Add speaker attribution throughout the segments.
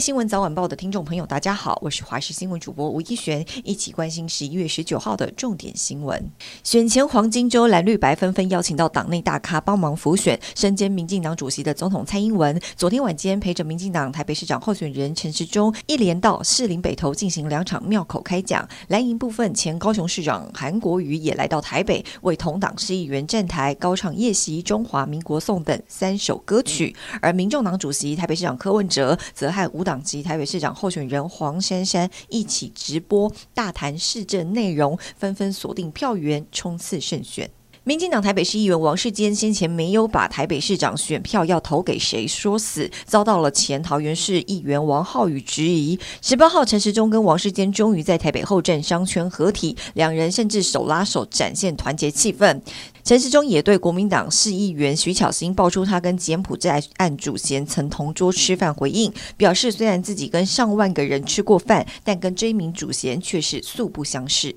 Speaker 1: 新闻早晚报的听众朋友，大家好，我是华视新闻主播吴一璇，一起关心十一月十九号的重点新闻。选前黄金周，蓝绿白纷纷邀请到党内大咖帮忙辅选，身兼民进党主席的总统蔡英文，昨天晚间陪着民进党台北市长候选人陈时中，一连到士林北投进行两场庙口开讲。蓝营部分前高雄市长韩国瑜也来到台北，为同党市议员站台，高唱《夜袭中华民国颂》等三首歌曲。而民众党主席台北市长柯文哲则和无党籍台北市长候选人黄珊珊一起直播大谈市政内容，纷纷锁定票源冲刺胜选。民进党台北市议员王世坚先前没有把台北市长选票要投给谁说死，遭到了前桃园市议员王浩宇质疑。十八号陈时中跟王世坚终于在台北后镇商圈合体，两人甚至手拉手展现团结气氛。陈时中也对国民党市议员徐巧芯爆出他跟柬埔寨案主嫌曾同桌吃饭回应，表示虽然自己跟上万个人吃过饭，但跟这一名主嫌却是素不相识。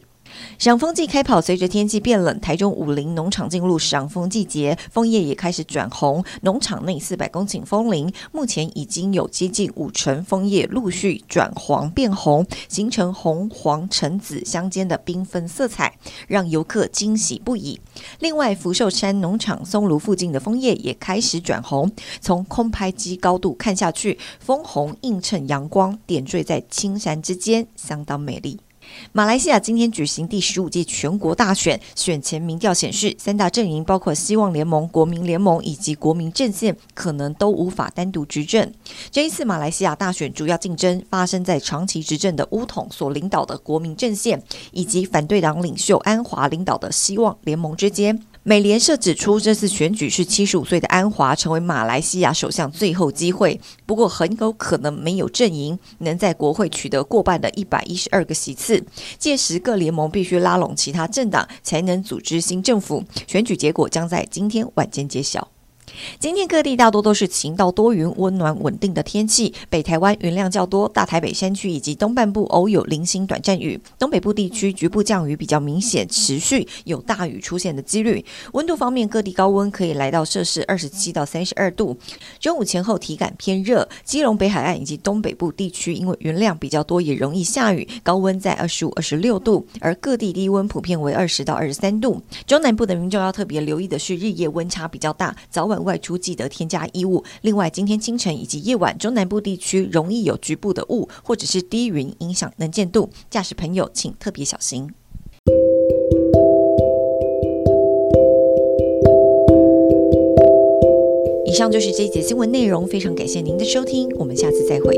Speaker 1: 赏枫季开跑，随着天气变冷，台中武林农场进入赏枫季节，枫叶也开始转红。农场内四百公顷枫林，目前已经有接近五成枫叶陆续转黄变红，形成红黄橙紫相间的缤纷色彩，让游客惊喜不已。另外，福寿山农场松庐附近的枫叶也开始转红，从空拍机高度看下去，枫红映衬阳光，点缀在青山之间，相当美丽。马来西亚今天举行第十五届全国大选，选前民调显示，三大阵营包括希望联盟、国民联盟以及国民阵线，可能都无法单独执政。这一次马来西亚大选主要竞争发生在长期执政的巫统所领导的国民阵线，以及反对党领袖安华领导的希望联盟之间。美联社指出，这次选举是七十五岁的安华成为马来西亚首相最后机会，不过很有可能没有阵营能在国会取得过半的一百一十二个席次。届时各联盟必须拉拢其他政党才能组织新政府。选举结果将在今天晚间揭晓。今天各地大多都是晴到多云、温暖稳定的天气。北台湾云量较多，大台北山区以及东半部偶有零星短暂雨。东北部地区局部降雨比较明显，持续有大雨出现的几率。温度方面，各地高温可以来到摄氏二十七到三十二度。中午前后体感偏热，基隆北海岸以及东北部地区因为云量比较多，也容易下雨，高温在二十五、二十六度。而各地低温普遍为二十到二十三度。中南部的民众要特别留意的是，日夜温差比较大，早晚。外出记得添加衣物。另外，今天清晨以及夜晚，中南部地区容易有局部的雾或者是低云影响能见度，驾驶朋友请特别小心。以上就是这一节新闻内容，非常感谢您的收听，我们下次再会。